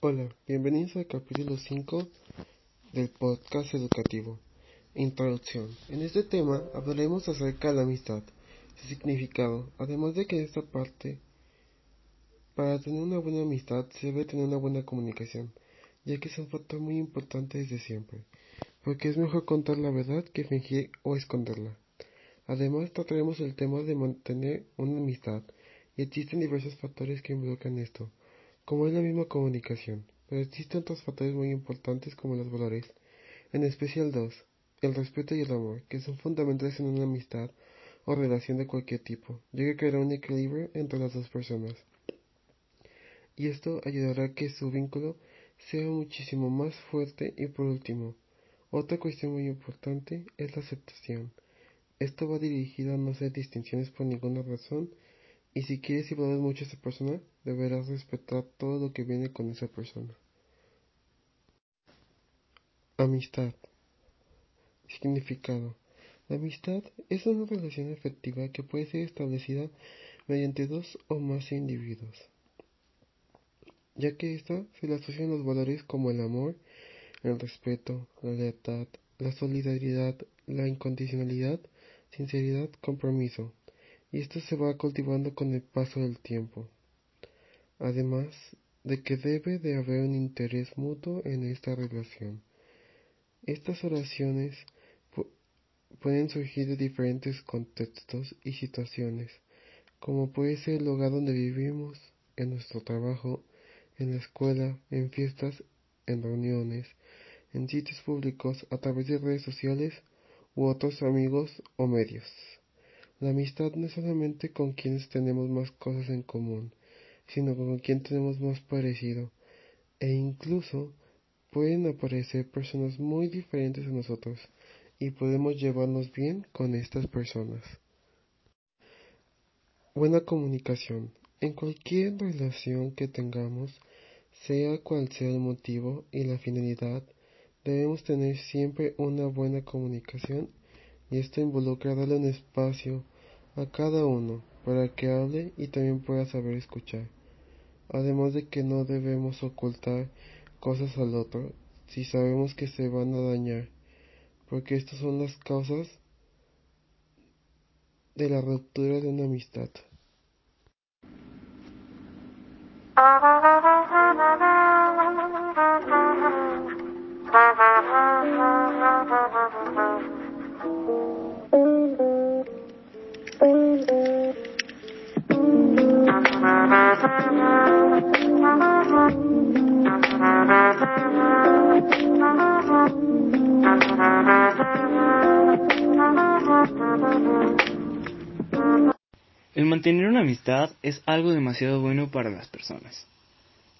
Hola, bienvenidos al capítulo 5 del podcast educativo. Introducción. En este tema hablaremos acerca de la amistad, su significado, además de que en esta parte, para tener una buena amistad se debe tener una buena comunicación, ya que es un factor muy importante desde siempre, porque es mejor contar la verdad que fingir o esconderla. Además trataremos el tema de mantener una amistad, y existen diversos factores que involucran esto como es la misma comunicación, pero existen otros factores muy importantes como los valores, en especial dos, el respeto y el amor, que son fundamentales en una amistad o relación de cualquier tipo, ya que creará un equilibrio entre las dos personas. Y esto ayudará a que su vínculo sea muchísimo más fuerte y por último, otra cuestión muy importante es la aceptación. Esto va dirigido a no hacer distinciones por ninguna razón y si quieres valoras mucho a esa persona, deberás respetar todo lo que viene con esa persona. Amistad. Significado. La amistad es una relación efectiva que puede ser establecida mediante dos o más individuos, ya que ésta se le asocian los valores como el amor, el respeto, la lealtad, la solidaridad, la incondicionalidad, sinceridad, compromiso, y esto se va cultivando con el paso del tiempo. Además de que debe de haber un interés mutuo en esta relación. Estas oraciones pueden surgir de diferentes contextos y situaciones, como puede ser el lugar donde vivimos, en nuestro trabajo, en la escuela, en fiestas, en reuniones, en sitios públicos, a través de redes sociales u otros amigos o medios. La amistad no es solamente con quienes tenemos más cosas en común, sino con quien tenemos más parecido, e incluso pueden aparecer personas muy diferentes a nosotros, y podemos llevarnos bien con estas personas. Buena comunicación. En cualquier relación que tengamos, sea cual sea el motivo y la finalidad, debemos tener siempre una buena comunicación y esto involucra darle un espacio a cada uno para que hable y también pueda saber escuchar. Además de que no debemos ocultar cosas al otro si sabemos que se van a dañar, porque estas son las causas de la ruptura de una amistad. El mantener una amistad es algo demasiado bueno para las personas,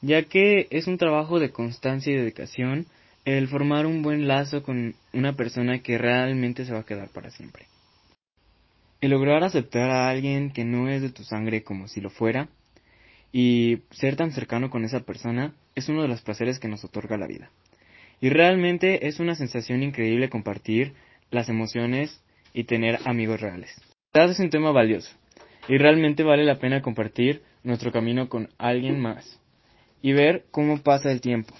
ya que es un trabajo de constancia y dedicación el formar un buen lazo con una persona que realmente se va a quedar para siempre. El lograr aceptar a alguien que no es de tu sangre como si lo fuera y ser tan cercano con esa persona es uno de los placeres que nos otorga la vida. Y realmente es una sensación increíble compartir las emociones y tener amigos reales. La es un tema valioso y realmente vale la pena compartir nuestro camino con alguien más y ver cómo pasa el tiempo.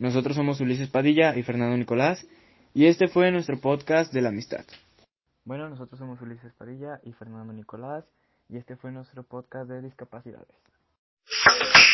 Nosotros somos Ulises Padilla y Fernando Nicolás y este fue nuestro podcast de la amistad. Bueno, nosotros somos Ulises Padilla y Fernando Nicolás y este fue nuestro podcast de discapacidades. Thank you.